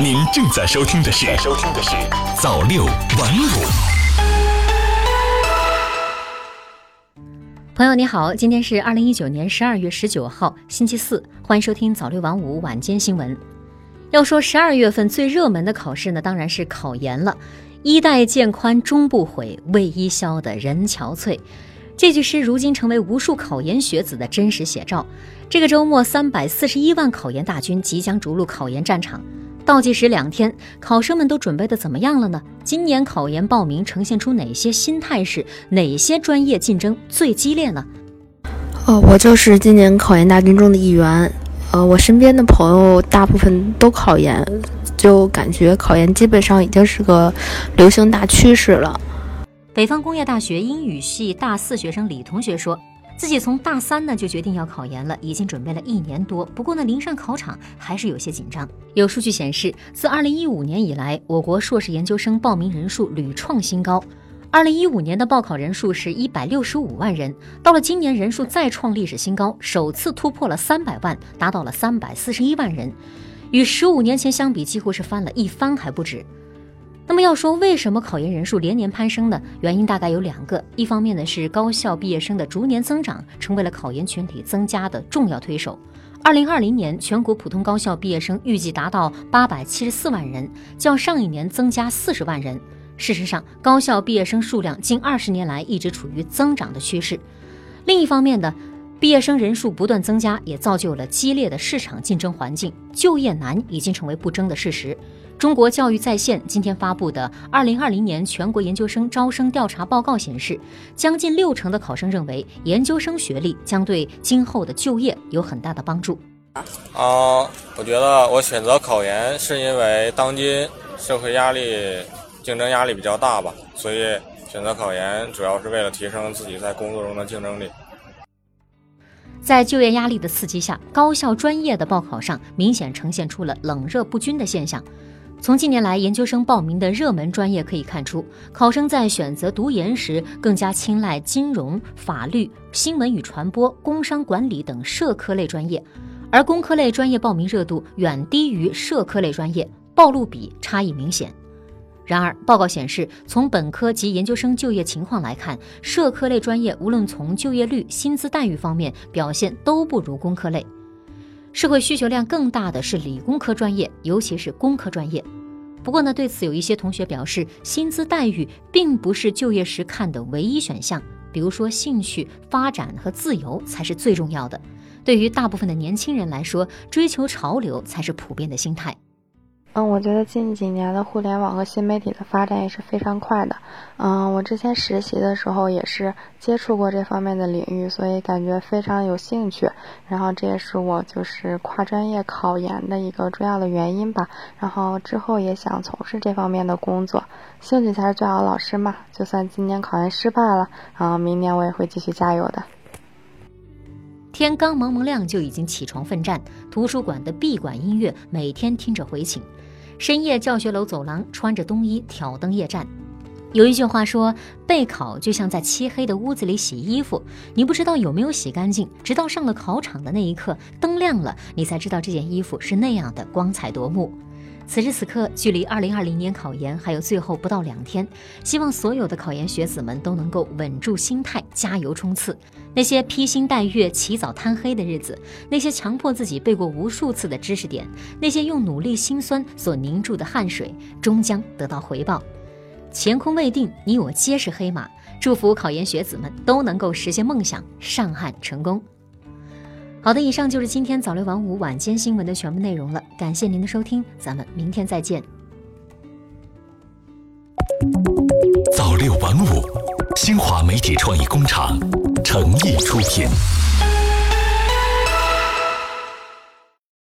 您正在收听的是《收听的是早六晚五》。朋友你好，今天是二零一九年十二月十九号，星期四，欢迎收听早六晚五晚间新闻。要说十二月份最热门的考试呢，当然是考研了。衣带渐宽终不悔，为伊消得人憔悴。这句诗如今成为无数考研学子的真实写照。这个周末，三百四十一万考研大军即将逐鹿考研战场，倒计时两天，考生们都准备的怎么样了呢？今年考研报名呈现出哪些新态势？哪些专业竞争最激烈呢？哦，我就是今年考研大军中的一员。呃，我身边的朋友大部分都考研。就感觉考研基本上已经是个流行大趋势了。北方工业大学英语系大四学生李同学说，自己从大三呢就决定要考研了，已经准备了一年多。不过呢，临上考场还是有些紧张。有数据显示，自2015年以来，我国硕士研究生报名人数屡创新高。2015年的报考人数是一百六十五万人，到了今年人数再创历史新高，首次突破了三百万，达到了三百四十一万人。与十五年前相比，几乎是翻了一番还不止。那么要说为什么考研人数连年攀升呢？原因大概有两个，一方面呢是高校毕业生的逐年增长，成为了考研群体增加的重要推手。二零二零年全国普通高校毕业生预计达到八百七十四万人，较上一年增加四十万人。事实上，高校毕业生数量近二十年来一直处于增长的趋势。另一方面呢？毕业生人数不断增加，也造就了激烈的市场竞争环境，就业难已经成为不争的事实。中国教育在线今天发布的《二零二零年全国研究生招生调查报告》显示，将近六成的考生认为研究生学历将对今后的就业有很大的帮助。啊，我觉得我选择考研是因为当今社会压力、竞争压力比较大吧，所以选择考研主要是为了提升自己在工作中的竞争力。在就业压力的刺激下，高校专业的报考上明显呈现出了冷热不均的现象。从近年来研究生报名的热门专业可以看出，考生在选择读研时更加青睐金融、法律、新闻与传播、工商管理等社科类专业，而工科类专业报名热度远低于社科类专业，暴露比差异明显。然而，报告显示，从本科及研究生就业情况来看，社科类专业无论从就业率、薪资待遇方面表现都不如工科类。社会需求量更大的是理工科专业，尤其是工科专业。不过呢，对此有一些同学表示，薪资待遇并不是就业时看的唯一选项，比如说兴趣、发展和自由才是最重要的。对于大部分的年轻人来说，追求潮流才是普遍的心态。嗯，我觉得近几年的互联网和新媒体的发展也是非常快的。嗯，我之前实习的时候也是接触过这方面的领域，所以感觉非常有兴趣。然后这也是我就是跨专业考研的一个重要的原因吧。然后之后也想从事这方面的工作，兴趣才是最好的老师嘛。就算今年考研失败了，嗯，明年我也会继续加油的。天刚蒙蒙亮就已经起床奋战，图书馆的闭馆音乐每天听着回寝。深夜教学楼走廊，穿着冬衣挑灯夜战。有一句话说，备考就像在漆黑的屋子里洗衣服，你不知道有没有洗干净，直到上了考场的那一刻，灯亮了，你才知道这件衣服是那样的光彩夺目。此时此刻，距离二零二零年考研还有最后不到两天，希望所有的考研学子们都能够稳住心态，加油冲刺。那些披星戴月、起早贪黑的日子，那些强迫自己背过无数次的知识点，那些用努力辛酸所凝住的汗水，终将得到回报。乾坤未定，你我皆是黑马。祝福考研学子们都能够实现梦想，上岸成功。好的，以上就是今天早六晚五晚间新闻的全部内容了。感谢您的收听，咱们明天再见。早六晚五，新华媒体创意工厂诚意出品。